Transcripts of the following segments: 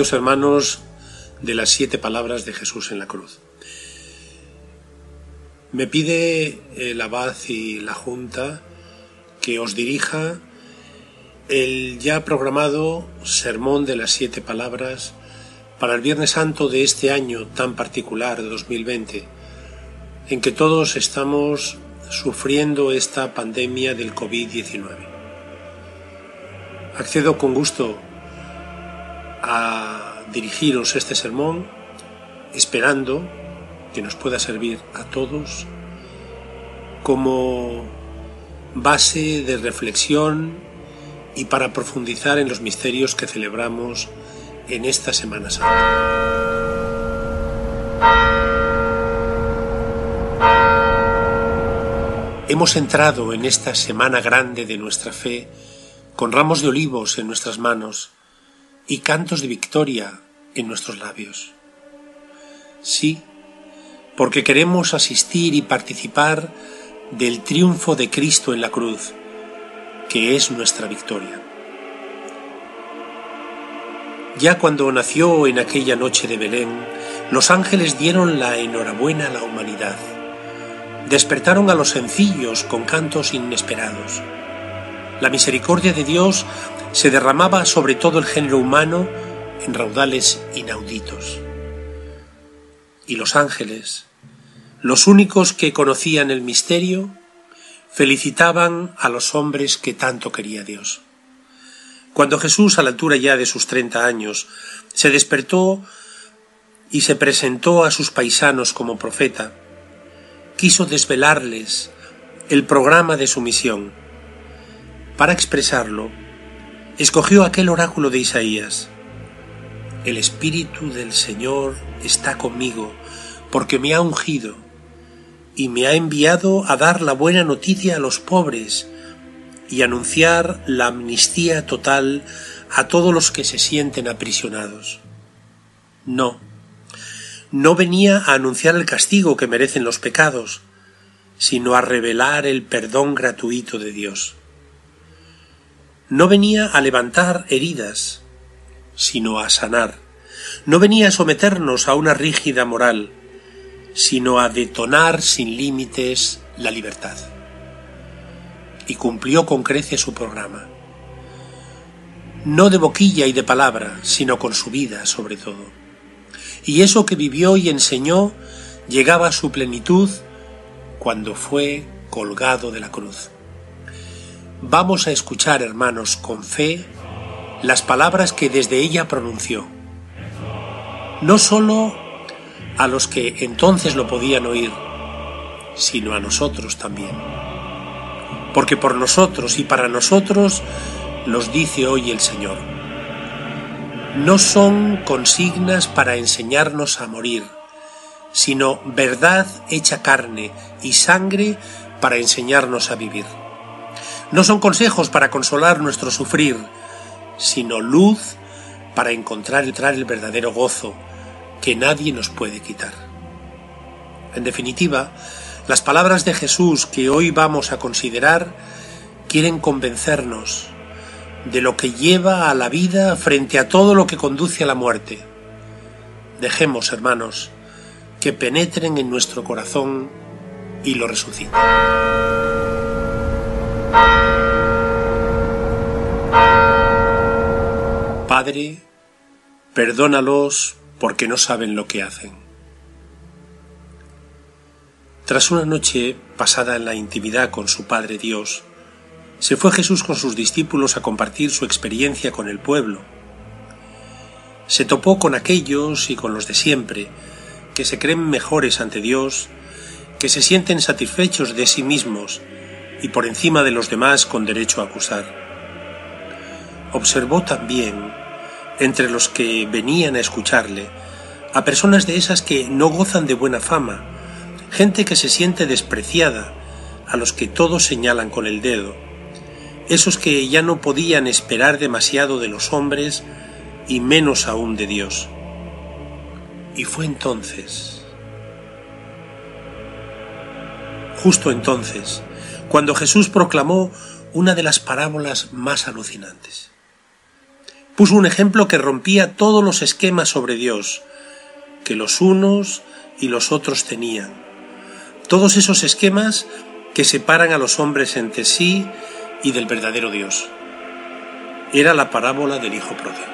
Hermanos de las siete palabras de Jesús en la cruz. Me pide el abad y la junta que os dirija el ya programado sermón de las siete palabras para el Viernes Santo de este año tan particular, de 2020, en que todos estamos sufriendo esta pandemia del COVID-19. Accedo con gusto a dirigiros este sermón esperando que nos pueda servir a todos como base de reflexión y para profundizar en los misterios que celebramos en esta Semana Santa. Hemos entrado en esta semana grande de nuestra fe con ramos de olivos en nuestras manos y cantos de victoria en nuestros labios. Sí, porque queremos asistir y participar del triunfo de Cristo en la cruz, que es nuestra victoria. Ya cuando nació en aquella noche de Belén, los ángeles dieron la enhorabuena a la humanidad. Despertaron a los sencillos con cantos inesperados. La misericordia de Dios se derramaba sobre todo el género humano en raudales inauditos. Y los ángeles, los únicos que conocían el misterio, felicitaban a los hombres que tanto quería Dios. Cuando Jesús, a la altura ya de sus treinta años, se despertó y se presentó a sus paisanos como profeta, quiso desvelarles el programa de su misión. Para expresarlo, escogió aquel oráculo de Isaías. El Espíritu del Señor está conmigo, porque me ha ungido y me ha enviado a dar la buena noticia a los pobres y anunciar la amnistía total a todos los que se sienten aprisionados. No, no venía a anunciar el castigo que merecen los pecados, sino a revelar el perdón gratuito de Dios no venía a levantar heridas, sino a sanar. No venía a someternos a una rígida moral, sino a detonar sin límites la libertad. Y cumplió con creces su programa. No de boquilla y de palabra, sino con su vida sobre todo. Y eso que vivió y enseñó llegaba a su plenitud cuando fue colgado de la cruz. Vamos a escuchar, hermanos, con fe las palabras que desde ella pronunció. No sólo a los que entonces lo podían oír, sino a nosotros también. Porque por nosotros y para nosotros los dice hoy el Señor. No son consignas para enseñarnos a morir, sino verdad hecha carne y sangre para enseñarnos a vivir. No son consejos para consolar nuestro sufrir, sino luz para encontrar y traer el verdadero gozo que nadie nos puede quitar. En definitiva, las palabras de Jesús que hoy vamos a considerar quieren convencernos de lo que lleva a la vida frente a todo lo que conduce a la muerte. Dejemos, hermanos, que penetren en nuestro corazón y lo resuciten. Padre, perdónalos porque no saben lo que hacen. Tras una noche pasada en la intimidad con su Padre Dios, se fue Jesús con sus discípulos a compartir su experiencia con el pueblo. Se topó con aquellos y con los de siempre, que se creen mejores ante Dios, que se sienten satisfechos de sí mismos y por encima de los demás con derecho a acusar. Observó también, entre los que venían a escucharle, a personas de esas que no gozan de buena fama, gente que se siente despreciada, a los que todos señalan con el dedo, esos que ya no podían esperar demasiado de los hombres y menos aún de Dios. Y fue entonces, justo entonces, cuando Jesús proclamó una de las parábolas más alucinantes. Puso un ejemplo que rompía todos los esquemas sobre Dios, que los unos y los otros tenían. Todos esos esquemas que separan a los hombres entre sí y del verdadero Dios. Era la parábola del Hijo pródigo.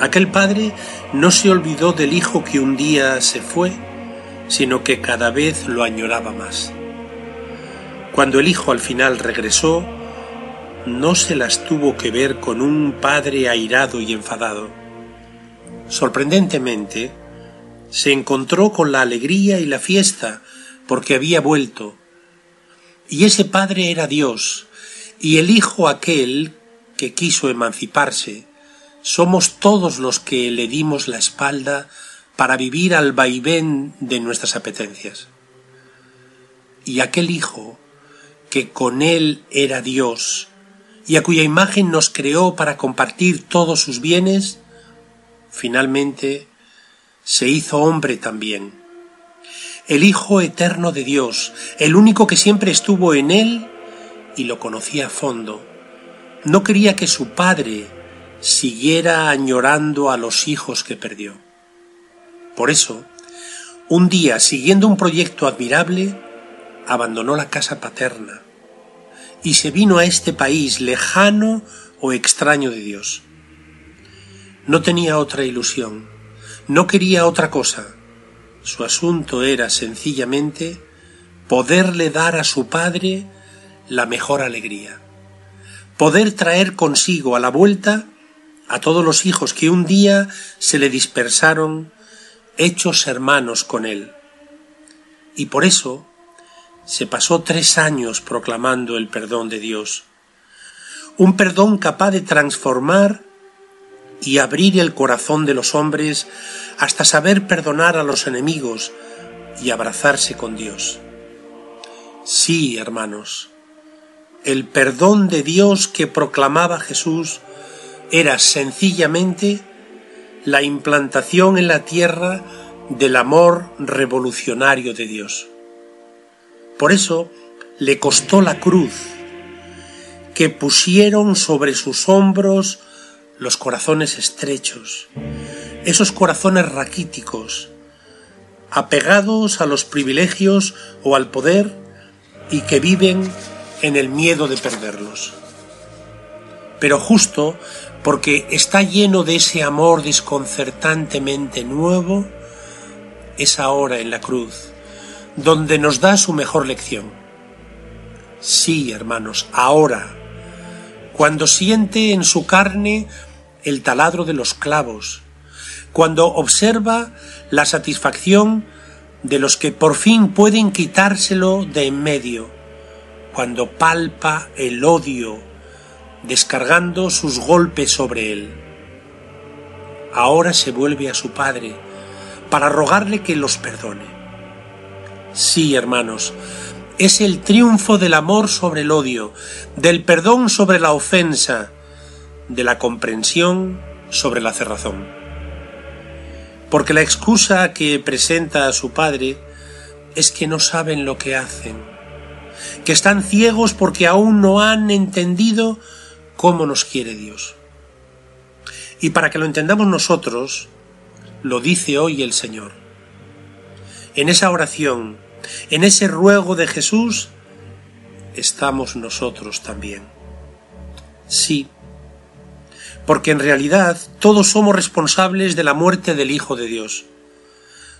Aquel padre no se olvidó del hijo que un día se fue, sino que cada vez lo añoraba más. Cuando el hijo al final regresó, no se las tuvo que ver con un padre airado y enfadado. Sorprendentemente, se encontró con la alegría y la fiesta porque había vuelto. Y ese padre era Dios, y el hijo aquel que quiso emanciparse, somos todos los que le dimos la espalda para vivir al vaivén de nuestras apetencias. Y aquel hijo, que con él era Dios, y a cuya imagen nos creó para compartir todos sus bienes, finalmente se hizo hombre también. El Hijo eterno de Dios, el único que siempre estuvo en él y lo conocía a fondo, no quería que su Padre siguiera añorando a los hijos que perdió. Por eso, un día, siguiendo un proyecto admirable, abandonó la casa paterna y se vino a este país lejano o extraño de Dios. No tenía otra ilusión, no quería otra cosa. Su asunto era sencillamente poderle dar a su padre la mejor alegría, poder traer consigo a la vuelta a todos los hijos que un día se le dispersaron, hechos hermanos con él. Y por eso se pasó tres años proclamando el perdón de Dios, un perdón capaz de transformar y abrir el corazón de los hombres hasta saber perdonar a los enemigos y abrazarse con Dios. Sí, hermanos, el perdón de Dios que proclamaba Jesús era sencillamente la implantación en la tierra del amor revolucionario de Dios. Por eso le costó la cruz, que pusieron sobre sus hombros los corazones estrechos, esos corazones raquíticos, apegados a los privilegios o al poder y que viven en el miedo de perderlos. Pero justo porque está lleno de ese amor desconcertantemente nuevo, es ahora en la cruz, donde nos da su mejor lección. Sí, hermanos, ahora, cuando siente en su carne el taladro de los clavos, cuando observa la satisfacción de los que por fin pueden quitárselo de en medio, cuando palpa el odio descargando sus golpes sobre él. Ahora se vuelve a su padre para rogarle que los perdone. Sí, hermanos, es el triunfo del amor sobre el odio, del perdón sobre la ofensa, de la comprensión sobre la cerrazón. Porque la excusa que presenta a su padre es que no saben lo que hacen, que están ciegos porque aún no han entendido cómo nos quiere Dios. Y para que lo entendamos nosotros, lo dice hoy el Señor. En esa oración, en ese ruego de Jesús, estamos nosotros también. Sí, porque en realidad todos somos responsables de la muerte del Hijo de Dios.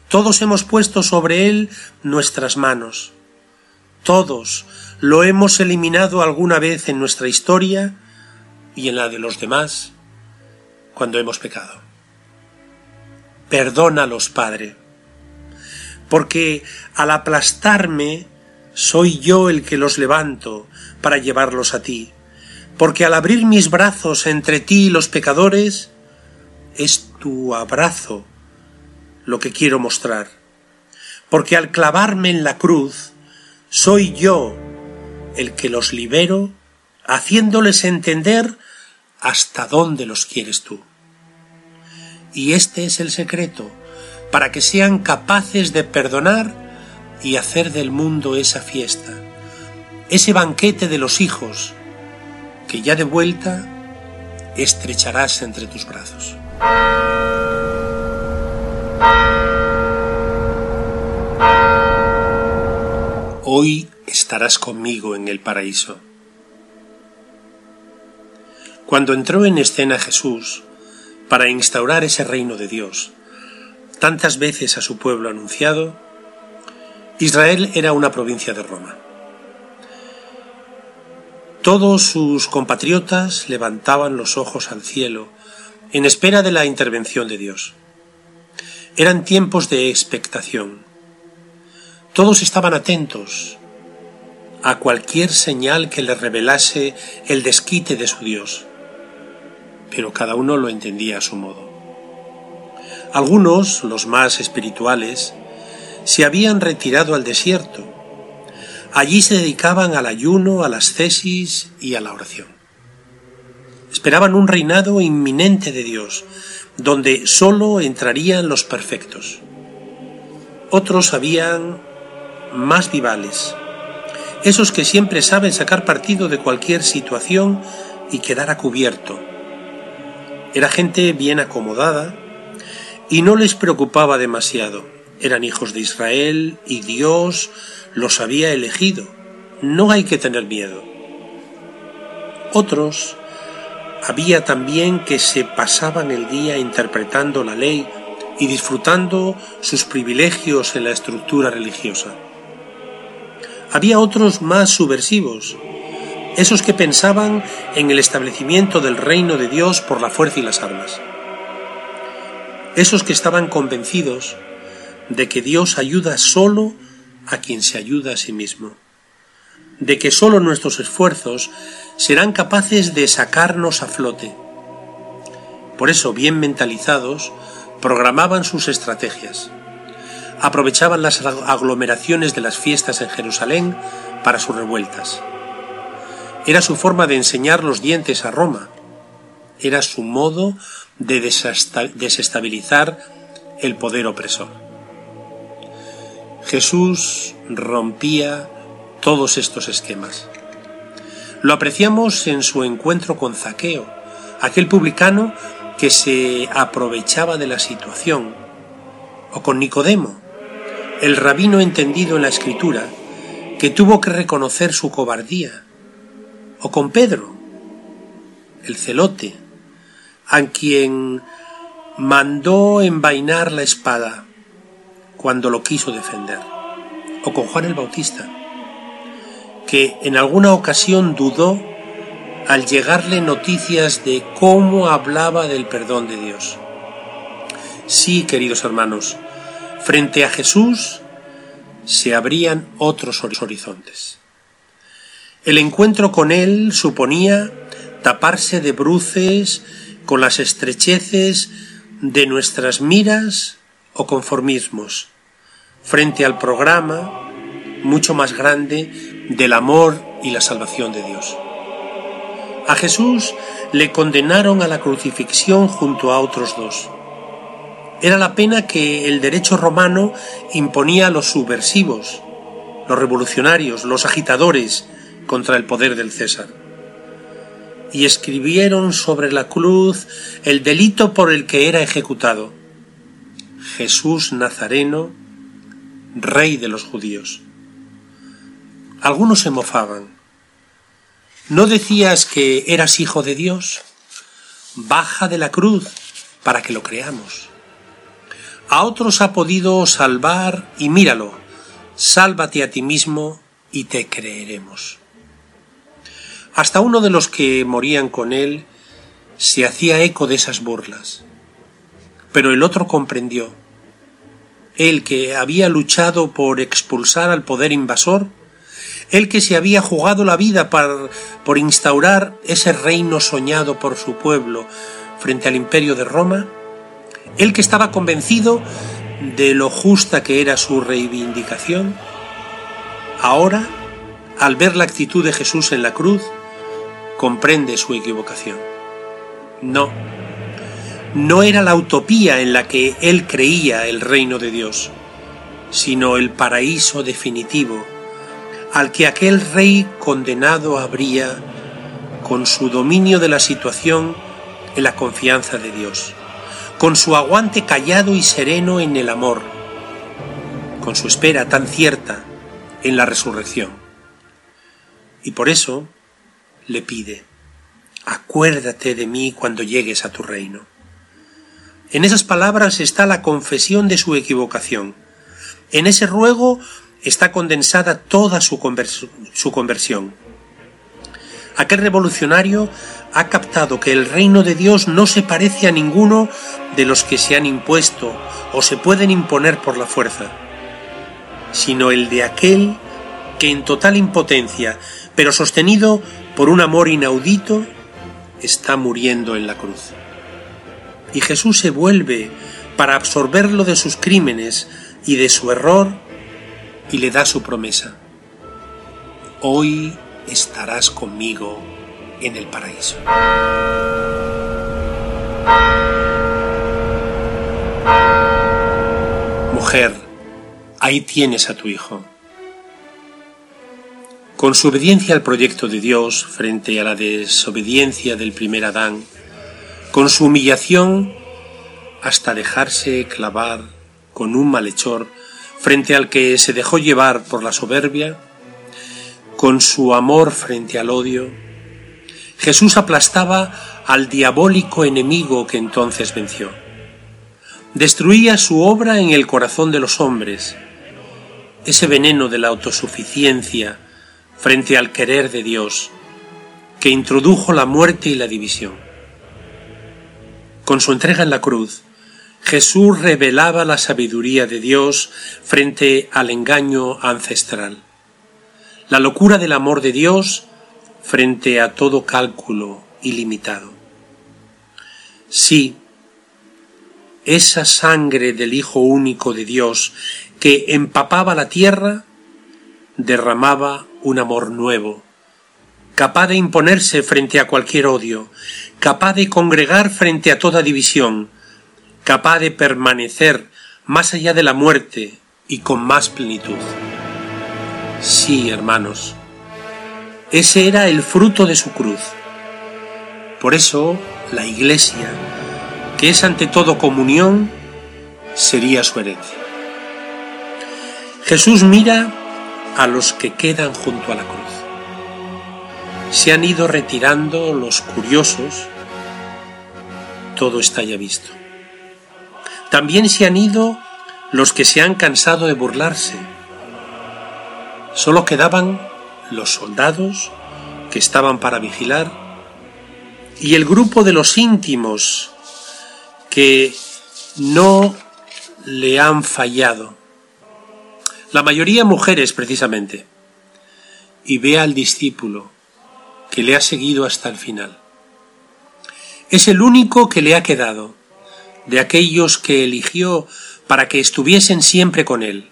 Todos hemos puesto sobre Él nuestras manos. Todos lo hemos eliminado alguna vez en nuestra historia y en la de los demás cuando hemos pecado. Perdónalos, Padre, porque al aplastarme soy yo el que los levanto para llevarlos a ti, porque al abrir mis brazos entre ti y los pecadores, es tu abrazo lo que quiero mostrar, porque al clavarme en la cruz, soy yo el que los libero, haciéndoles entender hasta dónde los quieres tú. Y este es el secreto, para que sean capaces de perdonar y hacer del mundo esa fiesta, ese banquete de los hijos, que ya de vuelta estrecharás entre tus brazos. Hoy estarás conmigo en el paraíso. Cuando entró en escena Jesús para instaurar ese reino de Dios, tantas veces a su pueblo anunciado, Israel era una provincia de Roma. Todos sus compatriotas levantaban los ojos al cielo en espera de la intervención de Dios. Eran tiempos de expectación. Todos estaban atentos a cualquier señal que les revelase el desquite de su Dios, pero cada uno lo entendía a su modo. Algunos, los más espirituales, se habían retirado al desierto Allí se dedicaban al ayuno, a las cesis y a la oración. Esperaban un reinado inminente de Dios, donde sólo entrarían los perfectos. Otros habían más vivales, esos que siempre saben sacar partido de cualquier situación y quedar a cubierto. Era gente bien acomodada y no les preocupaba demasiado. Eran hijos de Israel y Dios los había elegido. No hay que tener miedo. Otros había también que se pasaban el día interpretando la ley y disfrutando sus privilegios en la estructura religiosa. Había otros más subversivos, esos que pensaban en el establecimiento del reino de Dios por la fuerza y las armas. Esos que estaban convencidos de que Dios ayuda solo a quien se ayuda a sí mismo, de que sólo nuestros esfuerzos serán capaces de sacarnos a flote. Por eso, bien mentalizados, programaban sus estrategias. Aprovechaban las aglomeraciones de las fiestas en Jerusalén para sus revueltas. Era su forma de enseñar los dientes a Roma. Era su modo de desestabilizar el poder opresor. Jesús rompía todos estos esquemas. Lo apreciamos en su encuentro con Zaqueo, aquel publicano que se aprovechaba de la situación, o con Nicodemo, el rabino entendido en la escritura, que tuvo que reconocer su cobardía, o con Pedro, el celote, a quien mandó envainar la espada cuando lo quiso defender. O con Juan el Bautista, que en alguna ocasión dudó al llegarle noticias de cómo hablaba del perdón de Dios. Sí, queridos hermanos, frente a Jesús se abrían otros horizontes. El encuentro con Él suponía taparse de bruces con las estrecheces de nuestras miras o conformismos, frente al programa mucho más grande del amor y la salvación de Dios. A Jesús le condenaron a la crucifixión junto a otros dos. Era la pena que el derecho romano imponía a los subversivos, los revolucionarios, los agitadores contra el poder del César. Y escribieron sobre la cruz el delito por el que era ejecutado. Jesús Nazareno, rey de los judíos. Algunos se mofaban. ¿No decías que eras hijo de Dios? Baja de la cruz para que lo creamos. A otros ha podido salvar y míralo, sálvate a ti mismo y te creeremos. Hasta uno de los que morían con él se hacía eco de esas burlas. Pero el otro comprendió él que había luchado por expulsar al poder invasor, él que se había jugado la vida por instaurar ese reino soñado por su pueblo frente al imperio de Roma, él que estaba convencido de lo justa que era su reivindicación, ahora, al ver la actitud de Jesús en la cruz, comprende su equivocación. No, no era la utopía en la que él creía el reino de Dios, sino el paraíso definitivo al que aquel rey condenado habría, con su dominio de la situación, en la confianza de Dios, con su aguante callado y sereno en el amor, con su espera tan cierta en la resurrección. Y por eso le pide, acuérdate de mí cuando llegues a tu reino. En esas palabras está la confesión de su equivocación. En ese ruego está condensada toda su, conversión. Aquel revolucionario ha captado que el reino de Dios no se parece a ninguno de los que se han impuesto o se pueden imponer por la fuerza, sino el de aquel que en total impotencia, pero sostenido por un amor inaudito, está muriendo en la cruz. Y Jesús se vuelve para absorberlo de sus crímenes y de su error y le da su promesa. Hoy estarás conmigo en el paraíso. Mujer, ahí tienes a tu hijo. Con su obediencia al proyecto de Dios frente a la desobediencia del primer Adán, con su humillación hasta dejarse clavar con un malhechor frente al que se dejó llevar por la soberbia, con su amor frente al odio, Jesús aplastaba al diabólico enemigo que entonces venció. Destruía su obra en el corazón de los hombres, ese veneno de la autosuficiencia frente al querer de Dios, que introdujo la muerte y la división. Con su entrega en la cruz, Jesús revelaba la sabiduría de Dios frente al engaño ancestral la locura del amor de Dios frente a todo cálculo ilimitado. Sí, esa sangre del Hijo único de Dios que empapaba la tierra derramaba un amor nuevo, capaz de imponerse frente a cualquier odio, capaz de congregar frente a toda división, capaz de permanecer más allá de la muerte y con más plenitud. Sí, hermanos, ese era el fruto de su cruz. Por eso la Iglesia, que es ante todo comunión, sería su herencia. Jesús mira a los que quedan junto a la cruz. Se han ido retirando los curiosos, todo está ya visto. También se han ido los que se han cansado de burlarse, Solo quedaban los soldados que estaban para vigilar y el grupo de los íntimos que no le han fallado. La mayoría mujeres precisamente. Y ve al discípulo que le ha seguido hasta el final. Es el único que le ha quedado de aquellos que eligió para que estuviesen siempre con él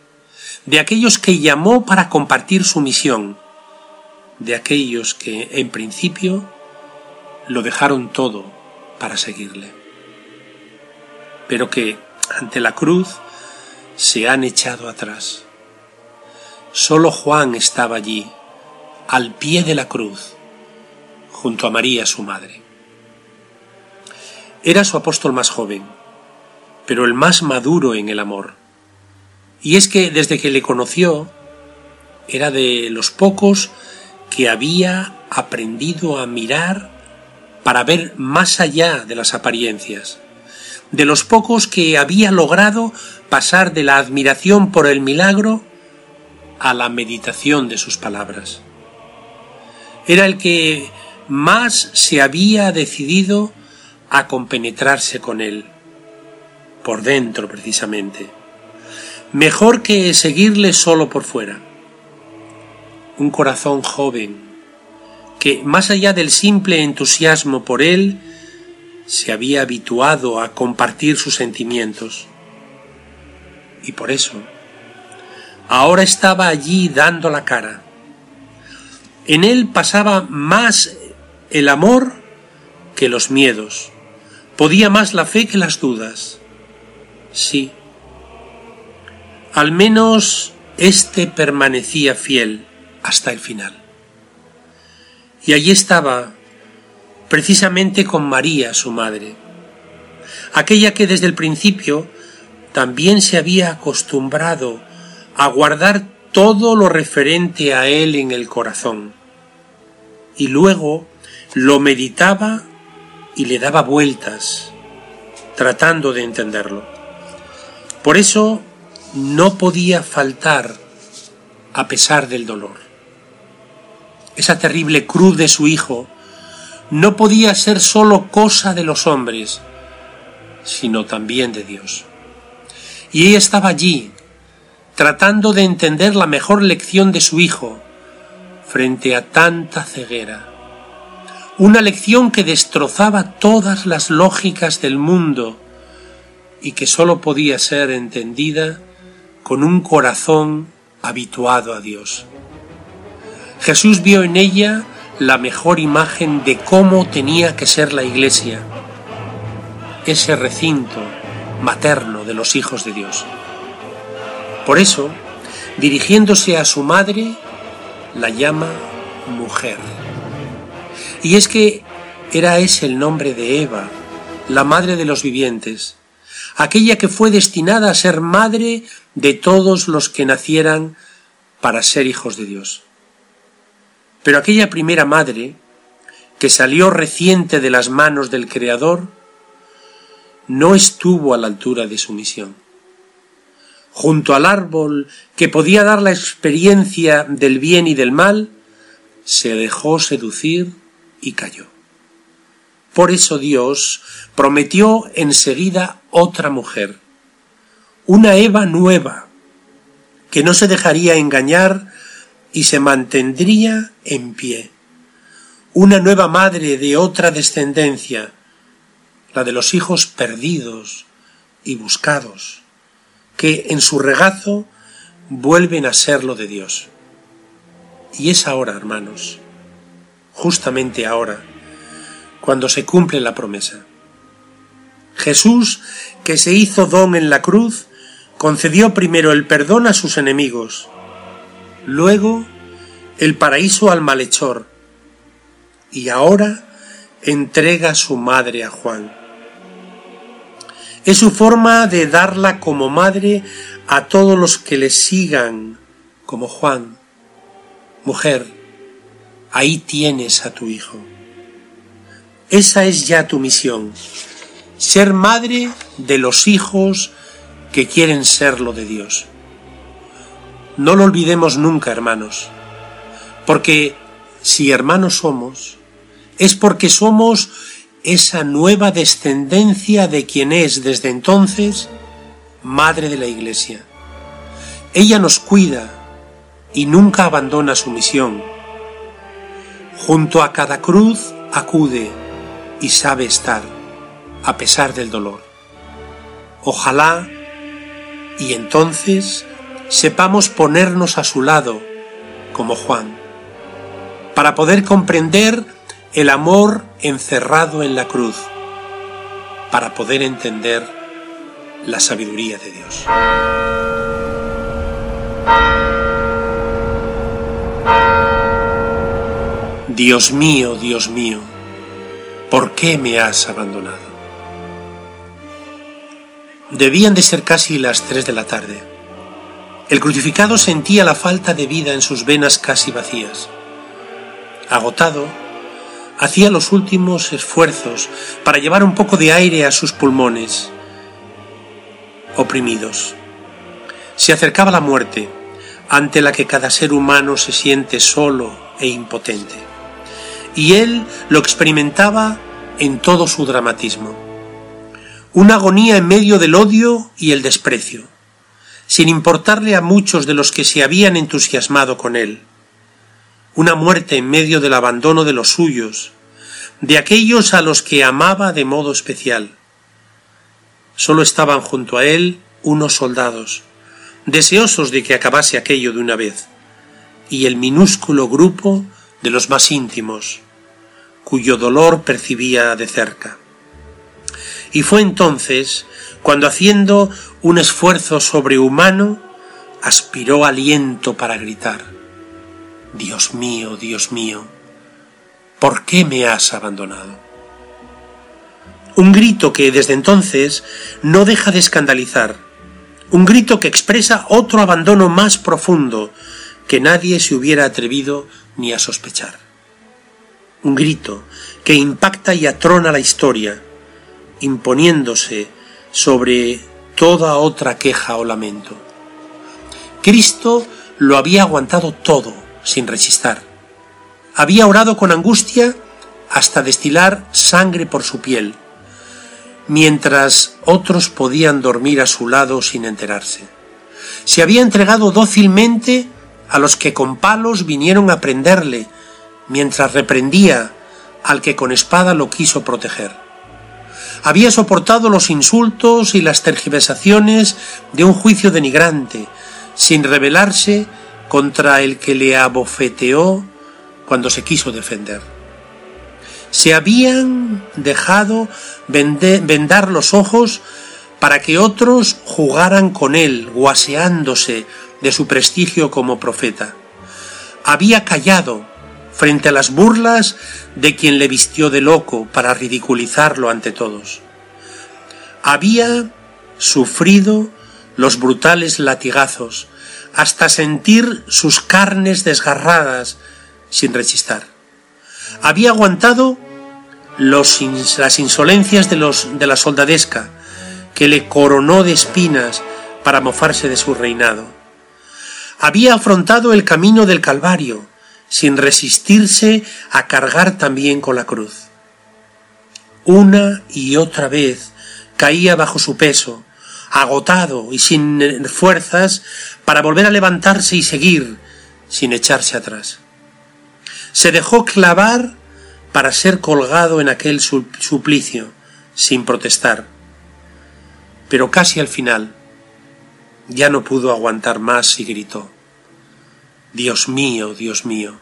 de aquellos que llamó para compartir su misión, de aquellos que en principio lo dejaron todo para seguirle, pero que ante la cruz se han echado atrás. Solo Juan estaba allí, al pie de la cruz, junto a María su madre. Era su apóstol más joven, pero el más maduro en el amor y es que desde que le conoció era de los pocos que había aprendido a mirar para ver más allá de las apariencias, de los pocos que había logrado pasar de la admiración por el milagro a la meditación de sus palabras. Era el que más se había decidido a compenetrarse con él, por dentro precisamente mejor que seguirle solo por fuera. Un corazón joven, que más allá del simple entusiasmo por él, se había habituado a compartir sus sentimientos. Y por eso, ahora estaba allí dando la cara. En él pasaba más el amor que los miedos, podía más la fe que las dudas. Sí, al menos éste permanecía fiel hasta el final. Y allí estaba, precisamente con María, su madre, aquella que desde el principio también se había acostumbrado a guardar todo lo referente a él en el corazón, y luego lo meditaba y le daba vueltas, tratando de entenderlo. Por eso no podía faltar a pesar del dolor. Esa terrible cruz de su hijo no podía ser sólo cosa de los hombres, sino también de Dios. Y ella estaba allí, tratando de entender la mejor lección de su hijo frente a tanta ceguera. Una lección que destrozaba todas las lógicas del mundo y que sólo podía ser entendida con un corazón habituado a Dios. Jesús vio en ella la mejor imagen de cómo tenía que ser la iglesia, ese recinto materno de los hijos de Dios. Por eso, dirigiéndose a su madre, la llama mujer. Y es que era ese el nombre de Eva, la madre de los vivientes, aquella que fue destinada a ser madre de todos los que nacieran para ser hijos de Dios. Pero aquella primera madre, que salió reciente de las manos del Creador, no estuvo a la altura de su misión. Junto al árbol que podía dar la experiencia del bien y del mal, se dejó seducir y cayó. Por eso Dios prometió enseguida otra mujer, una Eva nueva, que no se dejaría engañar y se mantendría en pie, una nueva madre de otra descendencia, la de los hijos perdidos y buscados, que en su regazo vuelven a ser lo de Dios. Y es ahora, hermanos, justamente ahora, cuando se cumple la promesa. Jesús, que se hizo don en la cruz, concedió primero el perdón a sus enemigos, luego el paraíso al malhechor, y ahora entrega su madre a Juan. Es su forma de darla como madre a todos los que le sigan, como Juan. Mujer, ahí tienes a tu hijo. Esa es ya tu misión, ser madre de los hijos que quieren serlo de Dios. No lo olvidemos nunca, hermanos, porque si hermanos somos, es porque somos esa nueva descendencia de quien es desde entonces Madre de la Iglesia. Ella nos cuida y nunca abandona su misión. Junto a cada cruz acude y sabe estar, a pesar del dolor. Ojalá y entonces sepamos ponernos a su lado, como Juan, para poder comprender el amor encerrado en la cruz, para poder entender la sabiduría de Dios. Dios mío, Dios mío, ¿por qué me has abandonado? Debían de ser casi las tres de la tarde. El crucificado sentía la falta de vida en sus venas casi vacías. Agotado, hacía los últimos esfuerzos para llevar un poco de aire a sus pulmones oprimidos. Se acercaba la muerte, ante la que cada ser humano se siente solo e impotente. Y él lo experimentaba en todo su dramatismo. Una agonía en medio del odio y el desprecio, sin importarle a muchos de los que se habían entusiasmado con él una muerte en medio del abandono de los suyos, de aquellos a los que amaba de modo especial. Solo estaban junto a él unos soldados, deseosos de que acabase aquello de una vez, y el minúsculo grupo de los más íntimos, cuyo dolor percibía de cerca. Y fue entonces cuando, haciendo un esfuerzo sobrehumano, aspiró aliento para gritar Dios mío, Dios mío, ¿por qué me has abandonado? Un grito que desde entonces no deja de escandalizar, un grito que expresa otro abandono más profundo que nadie se hubiera atrevido ni a sospechar. Un grito que impacta y atrona la historia, imponiéndose sobre toda otra queja o lamento. Cristo lo había aguantado todo sin rechistar. Había orado con angustia hasta destilar sangre por su piel, mientras otros podían dormir a su lado sin enterarse. Se había entregado dócilmente a los que con palos vinieron a prenderle, mientras reprendía al que con espada lo quiso proteger. Había soportado los insultos y las tergiversaciones de un juicio denigrante, sin rebelarse contra el que le abofeteó cuando se quiso defender. Se habían dejado vendar los ojos para que otros jugaran con él, guaseándose de su prestigio como profeta. Había callado frente a las burlas de quien le vistió de loco para ridiculizarlo ante todos. Había sufrido los brutales latigazos hasta sentir sus carnes desgarradas sin rechistar. Había aguantado las insolencias de, los, de la soldadesca que le coronó de espinas para mofarse de su reinado. Había afrontado el camino del Calvario sin resistirse a cargar también con la cruz. Una y otra vez caía bajo su peso, agotado y sin fuerzas para volver a levantarse y seguir sin echarse atrás. Se dejó clavar para ser colgado en aquel suplicio, sin protestar. Pero casi al final ya no pudo aguantar más y gritó Dios mío, Dios mío,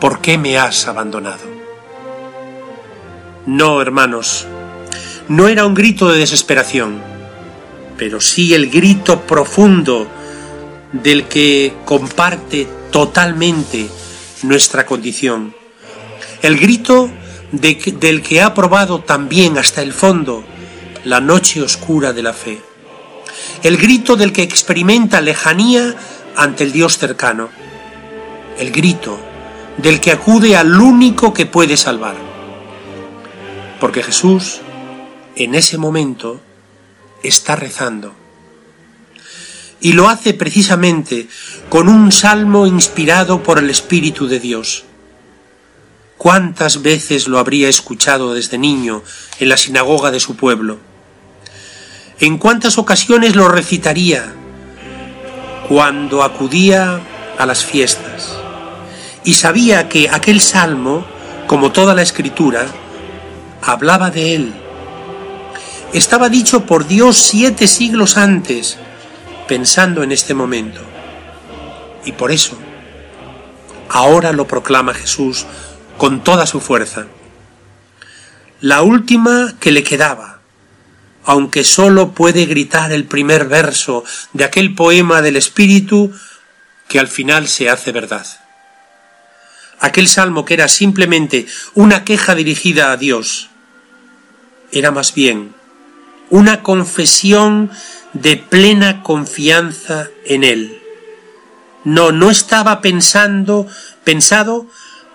¿por qué me has abandonado? No, hermanos, no era un grito de desesperación, pero sí el grito profundo del que comparte totalmente nuestra condición. El grito del que ha probado también hasta el fondo la noche oscura de la fe. El grito del que experimenta lejanía ante el Dios cercano, el grito del que acude al único que puede salvar. Porque Jesús, en ese momento, está rezando. Y lo hace precisamente con un salmo inspirado por el Espíritu de Dios. ¿Cuántas veces lo habría escuchado desde niño en la sinagoga de su pueblo? ¿En cuántas ocasiones lo recitaría cuando acudía a las fiestas y sabía que aquel salmo, como toda la escritura, hablaba de él. Estaba dicho por Dios siete siglos antes, pensando en este momento. Y por eso, ahora lo proclama Jesús con toda su fuerza. La última que le quedaba, aunque sólo puede gritar el primer verso de aquel poema del Espíritu que al final se hace verdad. Aquel salmo que era simplemente una queja dirigida a Dios, era más bien una confesión de plena confianza en Él. No, no estaba pensando, pensado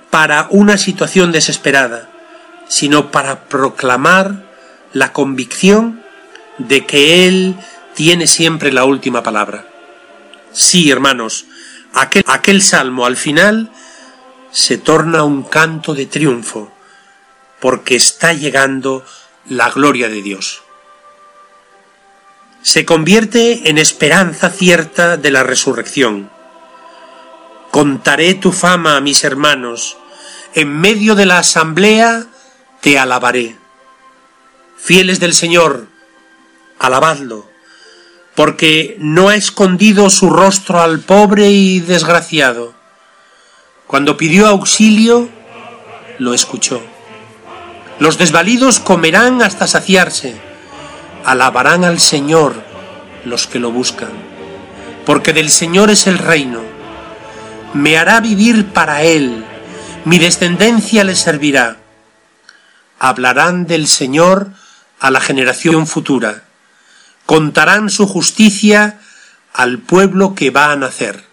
para una situación desesperada, sino para proclamar la convicción de que Él tiene siempre la última palabra. Sí, hermanos, aquel, aquel salmo al final se torna un canto de triunfo, porque está llegando la gloria de Dios. Se convierte en esperanza cierta de la resurrección. Contaré tu fama a mis hermanos, en medio de la asamblea te alabaré. Fieles del Señor, alabadlo, porque no ha escondido su rostro al pobre y desgraciado. Cuando pidió auxilio, lo escuchó. Los desvalidos comerán hasta saciarse, alabarán al Señor los que lo buscan, porque del Señor es el reino. Me hará vivir para Él, Mi descendencia les servirá. Hablarán del Señor a la generación futura. Contarán su justicia al pueblo que va a nacer.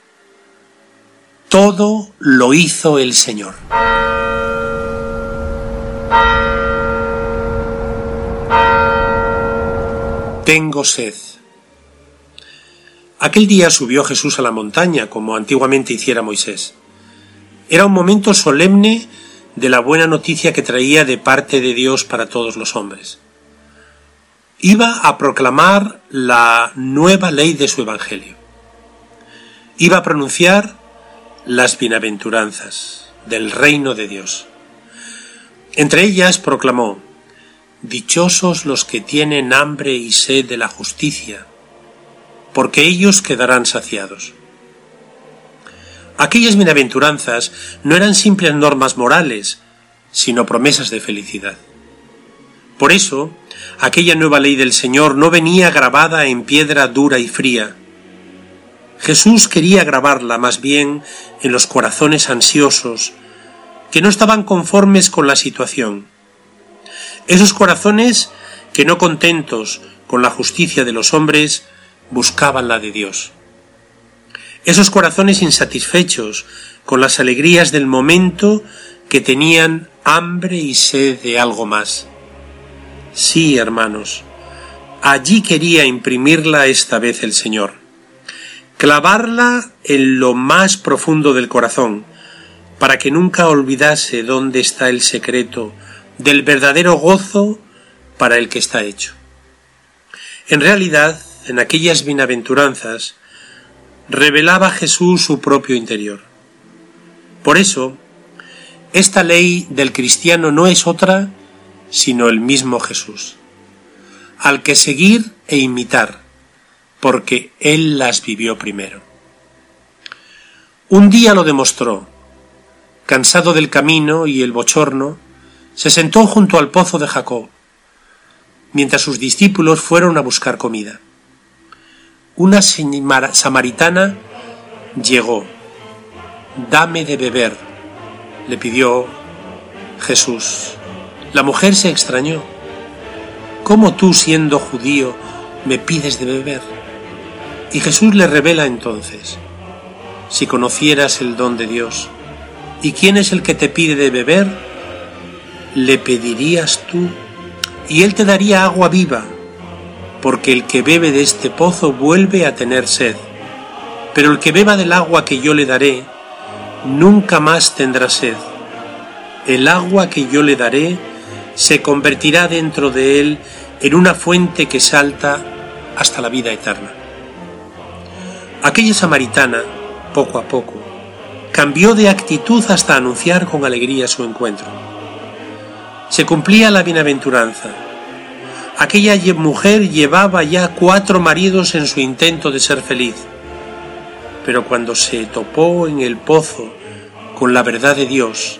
Todo lo hizo el Señor. Tengo sed. Aquel día subió Jesús a la montaña, como antiguamente hiciera Moisés. Era un momento solemne de la buena noticia que traía de parte de Dios para todos los hombres. Iba a proclamar la nueva ley de su Evangelio. Iba a pronunciar las bienaventuranzas del reino de Dios. Entre ellas proclamó, Dichosos los que tienen hambre y sed de la justicia, porque ellos quedarán saciados. Aquellas bienaventuranzas no eran simples normas morales, sino promesas de felicidad. Por eso, aquella nueva ley del Señor no venía grabada en piedra dura y fría. Jesús quería grabarla más bien en los corazones ansiosos, que no estaban conformes con la situación, esos corazones que no contentos con la justicia de los hombres buscaban la de Dios. Esos corazones insatisfechos con las alegrías del momento que tenían hambre y sed de algo más. Sí, hermanos, allí quería imprimirla esta vez el Señor, clavarla en lo más profundo del corazón, para que nunca olvidase dónde está el secreto del verdadero gozo para el que está hecho. En realidad, en aquellas bienaventuranzas, revelaba Jesús su propio interior. Por eso, esta ley del cristiano no es otra sino el mismo Jesús, al que seguir e imitar, porque Él las vivió primero. Un día lo demostró, cansado del camino y el bochorno, se sentó junto al pozo de Jacob, mientras sus discípulos fueron a buscar comida. Una samaritana llegó. Dame de beber, le pidió Jesús. La mujer se extrañó. ¿Cómo tú, siendo judío, me pides de beber? Y Jesús le revela entonces, si conocieras el don de Dios, ¿y quién es el que te pide de beber? Le pedirías tú y él te daría agua viva, porque el que bebe de este pozo vuelve a tener sed, pero el que beba del agua que yo le daré, nunca más tendrá sed. El agua que yo le daré se convertirá dentro de él en una fuente que salta hasta la vida eterna. Aquella samaritana, poco a poco, cambió de actitud hasta anunciar con alegría su encuentro se cumplía la bienaventuranza. Aquella mujer llevaba ya cuatro maridos en su intento de ser feliz, pero cuando se topó en el pozo con la verdad de Dios,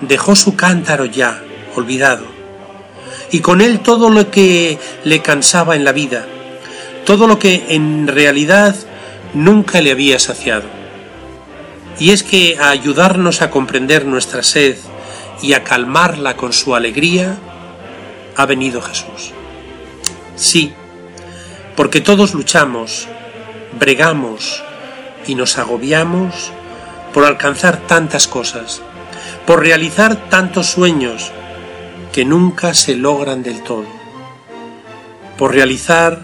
dejó su cántaro ya olvidado, y con él todo lo que le cansaba en la vida, todo lo que en realidad nunca le había saciado. Y es que a ayudarnos a comprender nuestra sed y a calmarla con su alegría, ha venido Jesús. Sí, porque todos luchamos, bregamos y nos agobiamos por alcanzar tantas cosas, por realizar tantos sueños que nunca se logran del todo, por realizar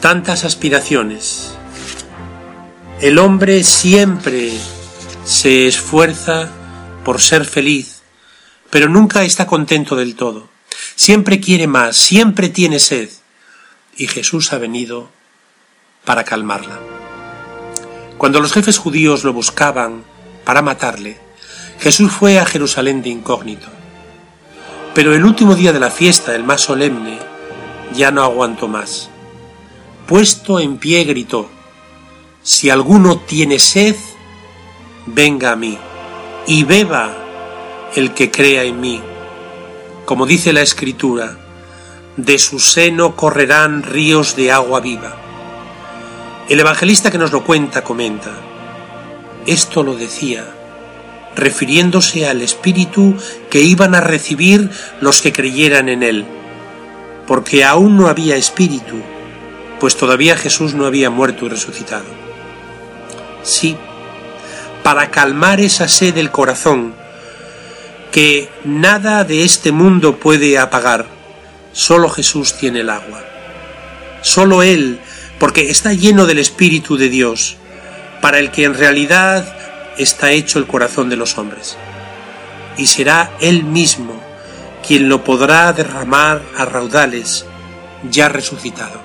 tantas aspiraciones. El hombre siempre se esfuerza por ser feliz, pero nunca está contento del todo. Siempre quiere más, siempre tiene sed. Y Jesús ha venido para calmarla. Cuando los jefes judíos lo buscaban para matarle, Jesús fue a Jerusalén de incógnito. Pero el último día de la fiesta, el más solemne, ya no aguantó más. Puesto en pie gritó, Si alguno tiene sed, venga a mí y beba el que crea en mí. Como dice la Escritura, de su seno correrán ríos de agua viva. El evangelista que nos lo cuenta comenta, esto lo decía refiriéndose al Espíritu que iban a recibir los que creyeran en Él, porque aún no había Espíritu, pues todavía Jesús no había muerto y resucitado. Sí, para calmar esa sed del corazón, que nada de este mundo puede apagar, solo Jesús tiene el agua. Solo Él, porque está lleno del Espíritu de Dios, para el que en realidad está hecho el corazón de los hombres. Y será Él mismo quien lo podrá derramar a raudales, ya resucitado.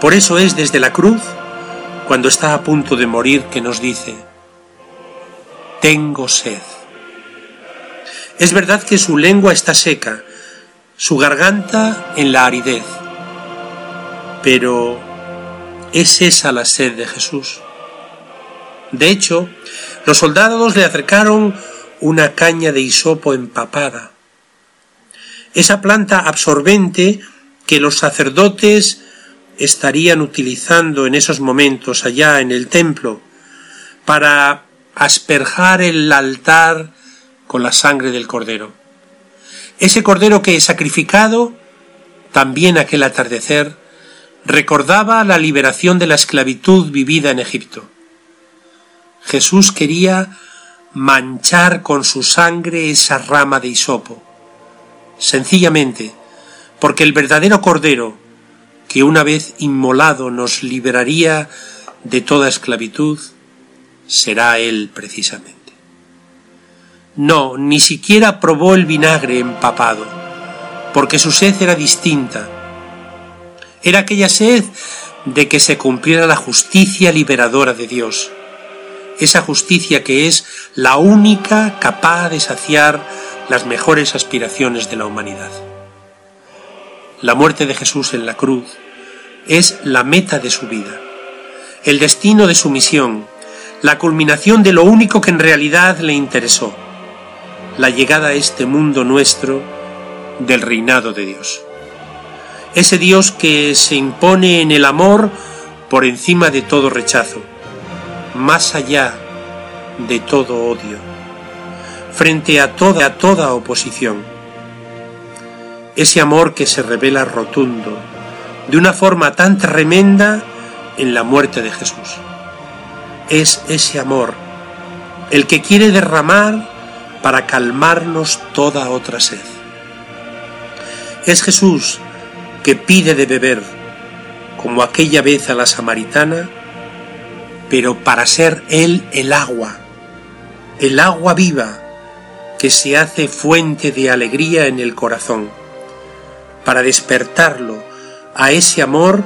Por eso es desde la cruz, cuando está a punto de morir, que nos dice, tengo sed. Es verdad que su lengua está seca, su garganta en la aridez, pero ¿es esa la sed de Jesús? De hecho, los soldados le acercaron una caña de hisopo empapada. Esa planta absorbente que los sacerdotes estarían utilizando en esos momentos allá en el templo para asperjar el altar con la sangre del cordero. Ese cordero que sacrificado, también aquel atardecer, recordaba la liberación de la esclavitud vivida en Egipto. Jesús quería manchar con su sangre esa rama de hisopo, sencillamente porque el verdadero Cordero, que una vez inmolado nos liberaría de toda esclavitud, será Él precisamente. No, ni siquiera probó el vinagre empapado, porque su sed era distinta. Era aquella sed de que se cumpliera la justicia liberadora de Dios, esa justicia que es la única capaz de saciar las mejores aspiraciones de la humanidad. La muerte de Jesús en la cruz es la meta de su vida, el destino de su misión, la culminación de lo único que en realidad le interesó, la llegada a este mundo nuestro del reinado de Dios. Ese Dios que se impone en el amor por encima de todo rechazo, más allá de todo odio, frente a toda, toda oposición. Ese amor que se revela rotundo, de una forma tan tremenda en la muerte de Jesús. Es ese amor el que quiere derramar para calmarnos toda otra sed. Es Jesús que pide de beber, como aquella vez a la samaritana, pero para ser Él el agua, el agua viva que se hace fuente de alegría en el corazón, para despertarlo a ese amor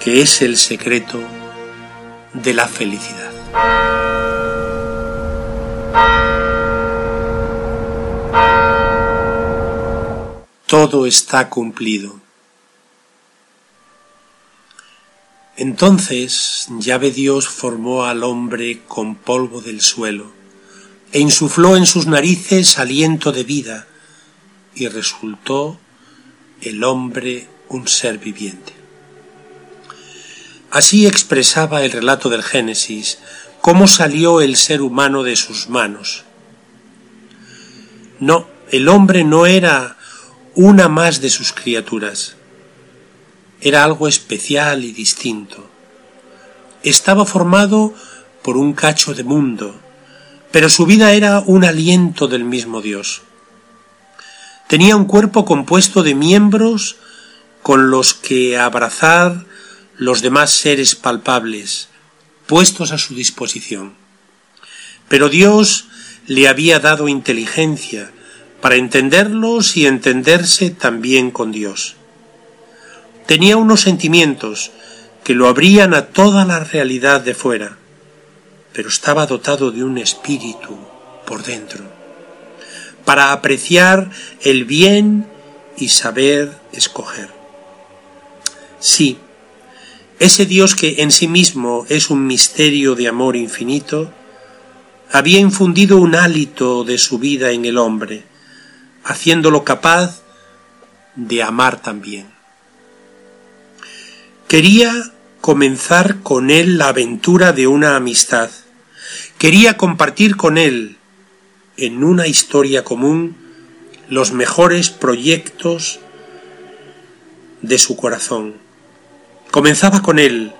que es el secreto de la felicidad. Todo está cumplido. Entonces Llave Dios formó al hombre con polvo del suelo, e insufló en sus narices aliento de vida, y resultó el hombre un ser viviente. Así expresaba el relato del Génesis cómo salió el ser humano de sus manos. No, el hombre no era una más de sus criaturas, era algo especial y distinto. Estaba formado por un cacho de mundo, pero su vida era un aliento del mismo Dios. Tenía un cuerpo compuesto de miembros con los que abrazar los demás seres palpables, puestos a su disposición. Pero Dios le había dado inteligencia para entenderlos y entenderse también con Dios tenía unos sentimientos que lo abrían a toda la realidad de fuera, pero estaba dotado de un espíritu por dentro, para apreciar el bien y saber escoger. Sí, ese Dios que en sí mismo es un misterio de amor infinito, había infundido un hálito de su vida en el hombre, haciéndolo capaz de amar también. Quería comenzar con él la aventura de una amistad. quería compartir con él, en una historia común, los mejores proyectos de su corazón. Comenzaba con él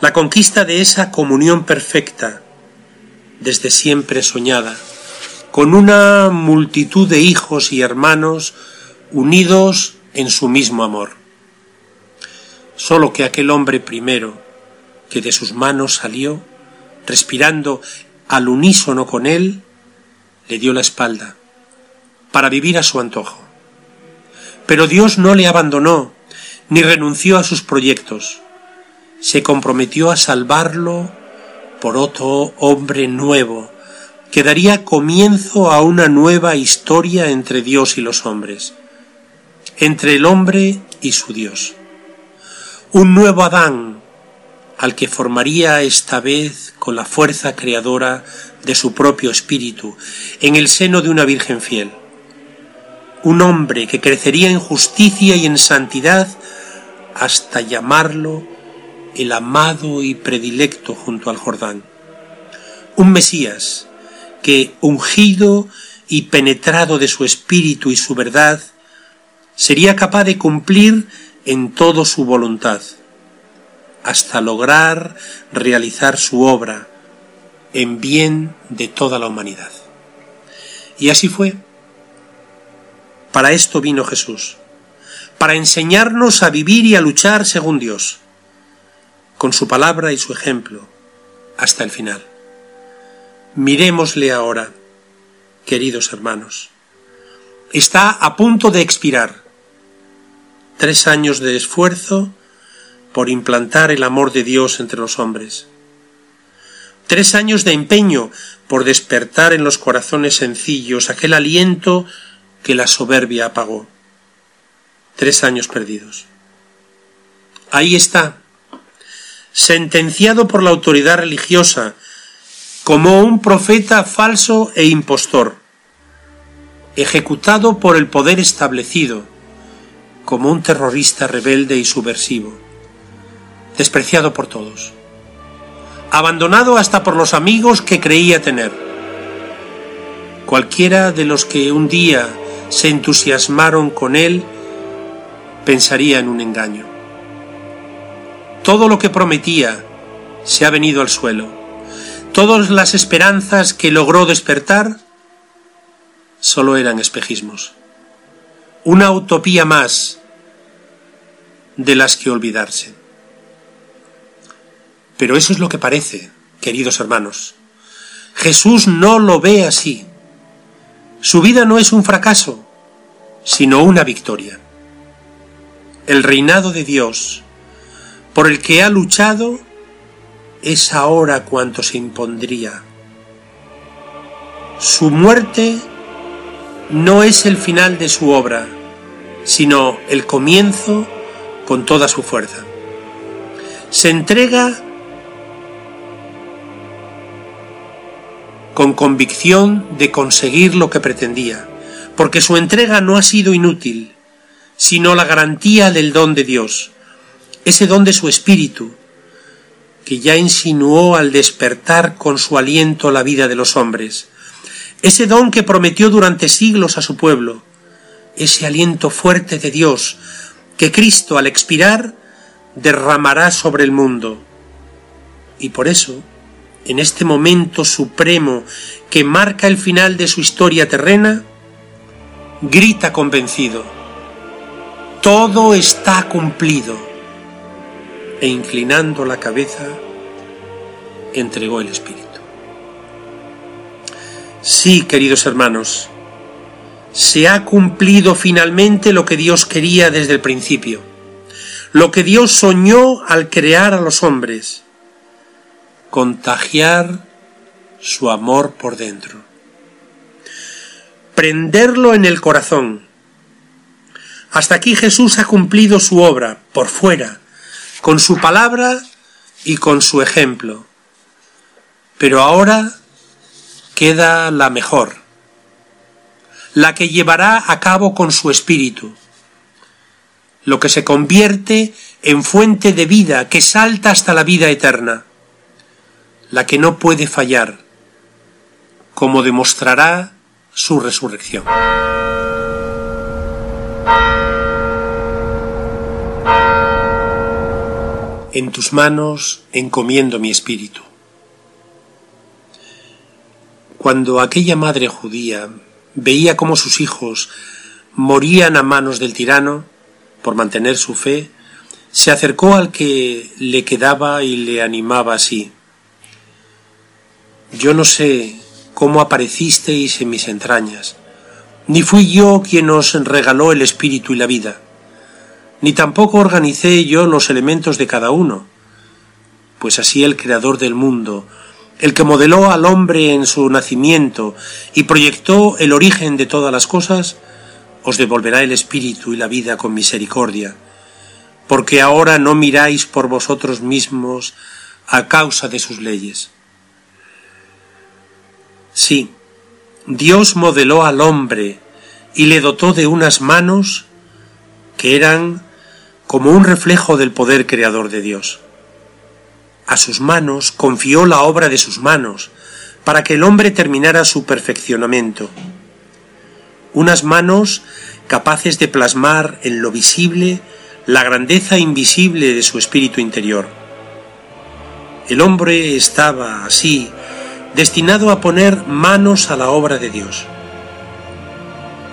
la conquista de esa comunión perfecta, desde siempre soñada, con una multitud de hijos y hermanos unidos en su mismo amor. Solo que aquel hombre primero, que de sus manos salió, respirando al unísono con él, le dio la espalda, para vivir a su antojo. Pero Dios no le abandonó, ni renunció a sus proyectos. Se comprometió a salvarlo por otro hombre nuevo, que daría comienzo a una nueva historia entre Dios y los hombres, entre el hombre y su Dios. Un nuevo Adán, al que formaría esta vez con la fuerza creadora de su propio espíritu, en el seno de una Virgen fiel. Un hombre que crecería en justicia y en santidad hasta llamarlo el amado y predilecto junto al Jordán. Un Mesías que, ungido y penetrado de su espíritu y su verdad, sería capaz de cumplir en todo su voluntad, hasta lograr realizar su obra en bien de toda la humanidad. Y así fue. Para esto vino Jesús, para enseñarnos a vivir y a luchar según Dios, con su palabra y su ejemplo, hasta el final. Miremosle ahora, queridos hermanos. Está a punto de expirar. Tres años de esfuerzo por implantar el amor de Dios entre los hombres. Tres años de empeño por despertar en los corazones sencillos aquel aliento que la soberbia apagó. Tres años perdidos. Ahí está, sentenciado por la autoridad religiosa como un profeta falso e impostor, ejecutado por el poder establecido como un terrorista rebelde y subversivo, despreciado por todos, abandonado hasta por los amigos que creía tener. Cualquiera de los que un día se entusiasmaron con él pensaría en un engaño. Todo lo que prometía se ha venido al suelo. Todas las esperanzas que logró despertar solo eran espejismos. Una utopía más de las que olvidarse. Pero eso es lo que parece, queridos hermanos. Jesús no lo ve así. Su vida no es un fracaso, sino una victoria. El reinado de Dios por el que ha luchado es ahora cuanto se impondría. Su muerte no es el final de su obra, sino el comienzo con toda su fuerza. Se entrega con convicción de conseguir lo que pretendía, porque su entrega no ha sido inútil, sino la garantía del don de Dios ese don de su espíritu, que ya insinuó al despertar con su aliento la vida de los hombres, ese don que prometió durante siglos a su pueblo, ese aliento fuerte de Dios, que Cristo al expirar derramará sobre el mundo. Y por eso, en este momento supremo que marca el final de su historia terrena, grita convencido, todo está cumplido e inclinando la cabeza entregó el Espíritu. Sí, queridos hermanos, se ha cumplido finalmente lo que Dios quería desde el principio, lo que Dios soñó al crear a los hombres, contagiar su amor por dentro, prenderlo en el corazón. Hasta aquí Jesús ha cumplido su obra por fuera, con su palabra y con su ejemplo. Pero ahora queda la mejor, la que llevará a cabo con su espíritu, lo que se convierte en fuente de vida que salta hasta la vida eterna, la que no puede fallar, como demostrará su resurrección. En tus manos encomiendo mi espíritu. Cuando aquella madre judía veía cómo sus hijos morían a manos del tirano por mantener su fe, se acercó al que le quedaba y le animaba así. Yo no sé cómo aparecisteis en mis entrañas, ni fui yo quien os regaló el espíritu y la vida, ni tampoco organicé yo los elementos de cada uno, pues así el Creador del mundo el que modeló al hombre en su nacimiento y proyectó el origen de todas las cosas, os devolverá el espíritu y la vida con misericordia, porque ahora no miráis por vosotros mismos a causa de sus leyes. Sí, Dios modeló al hombre y le dotó de unas manos que eran como un reflejo del poder creador de Dios a sus manos confió la obra de sus manos, para que el hombre terminara su perfeccionamiento. Unas manos capaces de plasmar en lo visible la grandeza invisible de su espíritu interior. El hombre estaba, así, destinado a poner manos a la obra de Dios.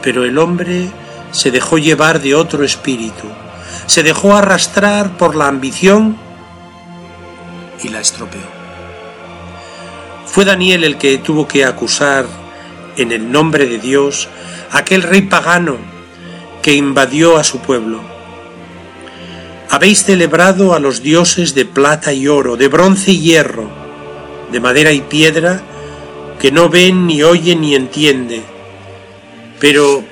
Pero el hombre se dejó llevar de otro espíritu, se dejó arrastrar por la ambición y la estropeó. Fue Daniel el que tuvo que acusar en el nombre de Dios a aquel rey pagano que invadió a su pueblo. Habéis celebrado a los dioses de plata y oro, de bronce y hierro, de madera y piedra, que no ven ni oyen ni entiende. Pero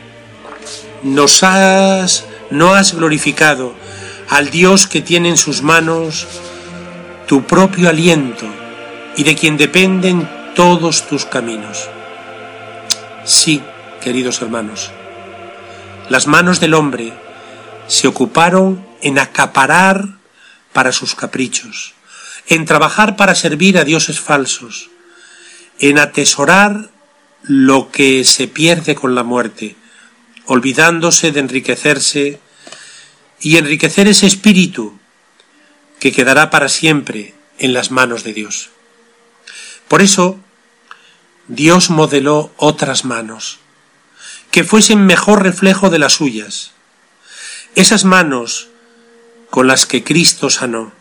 nos has, no has glorificado al Dios que tiene en sus manos tu propio aliento y de quien dependen todos tus caminos. Sí, queridos hermanos, las manos del hombre se ocuparon en acaparar para sus caprichos, en trabajar para servir a dioses falsos, en atesorar lo que se pierde con la muerte, olvidándose de enriquecerse y enriquecer ese espíritu que quedará para siempre en las manos de Dios. Por eso, Dios modeló otras manos, que fuesen mejor reflejo de las suyas. Esas manos con las que Cristo sanó,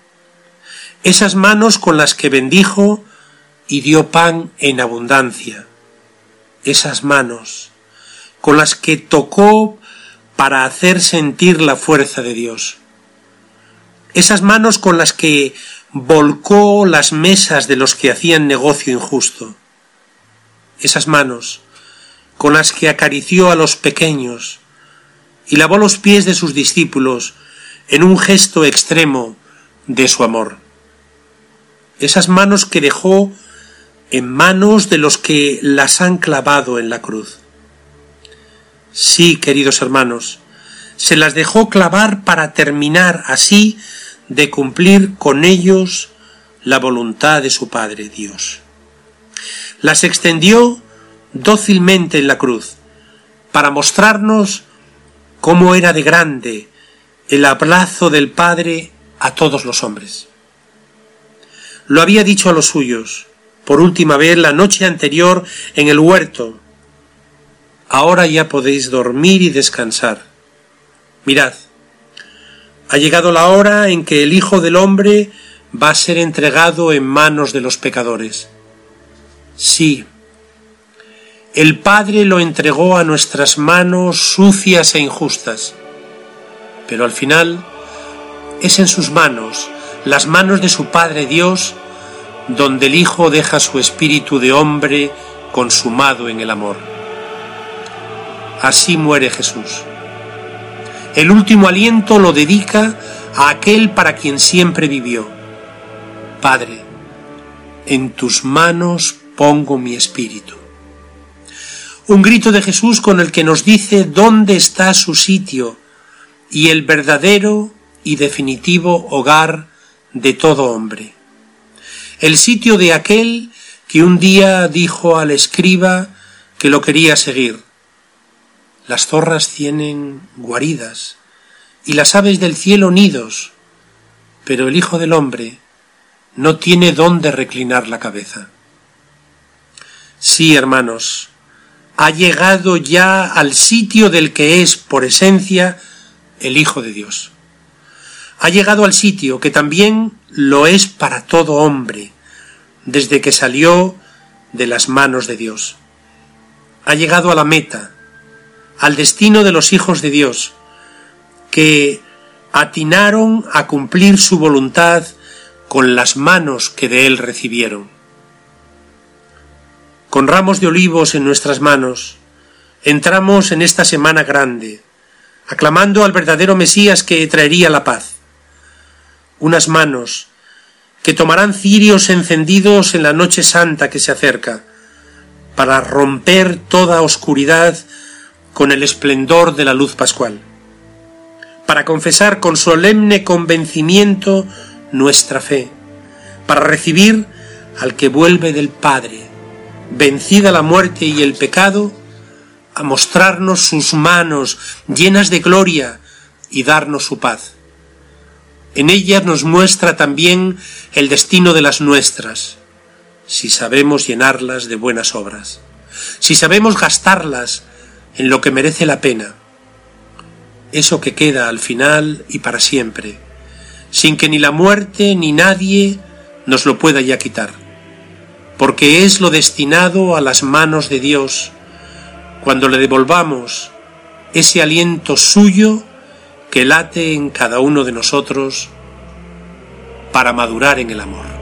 esas manos con las que bendijo y dio pan en abundancia, esas manos con las que tocó para hacer sentir la fuerza de Dios. Esas manos con las que volcó las mesas de los que hacían negocio injusto, esas manos con las que acarició a los pequeños y lavó los pies de sus discípulos en un gesto extremo de su amor. Esas manos que dejó en manos de los que las han clavado en la cruz. Sí, queridos hermanos, se las dejó clavar para terminar así de cumplir con ellos la voluntad de su Padre Dios. Las extendió dócilmente en la cruz, para mostrarnos cómo era de grande el abrazo del Padre a todos los hombres. Lo había dicho a los suyos, por última vez la noche anterior en el huerto. Ahora ya podéis dormir y descansar. Mirad, ha llegado la hora en que el Hijo del Hombre va a ser entregado en manos de los pecadores. Sí, el Padre lo entregó a nuestras manos sucias e injustas, pero al final es en sus manos, las manos de su Padre Dios, donde el Hijo deja su espíritu de hombre consumado en el amor. Así muere Jesús el último aliento lo dedica a aquel para quien siempre vivió. Padre, en tus manos pongo mi espíritu. Un grito de Jesús con el que nos dice dónde está su sitio y el verdadero y definitivo hogar de todo hombre. El sitio de aquel y un día dijo al escriba que lo quería seguir. Las zorras tienen guaridas y las aves del cielo nidos, pero el Hijo del Hombre no tiene dónde reclinar la cabeza. Sí, hermanos, ha llegado ya al sitio del que es, por esencia, el Hijo de Dios. Ha llegado al sitio que también lo es para todo hombre, desde que salió de las manos de Dios. Ha llegado a la meta, al destino de los hijos de Dios, que atinaron a cumplir su voluntad con las manos que de él recibieron. Con ramos de olivos en nuestras manos, entramos en esta semana grande, aclamando al verdadero Mesías que traería la paz. Unas manos que tomarán cirios encendidos en la noche santa que se acerca, para romper toda oscuridad con el esplendor de la luz pascual, para confesar con solemne convencimiento nuestra fe, para recibir al que vuelve del Padre, vencida la muerte y el pecado, a mostrarnos sus manos llenas de gloria y darnos su paz. En ellas nos muestra también el destino de las nuestras, si sabemos llenarlas de buenas obras, si sabemos gastarlas en lo que merece la pena, eso que queda al final y para siempre, sin que ni la muerte ni nadie nos lo pueda ya quitar, porque es lo destinado a las manos de Dios, cuando le devolvamos ese aliento suyo que late en cada uno de nosotros para madurar en el amor.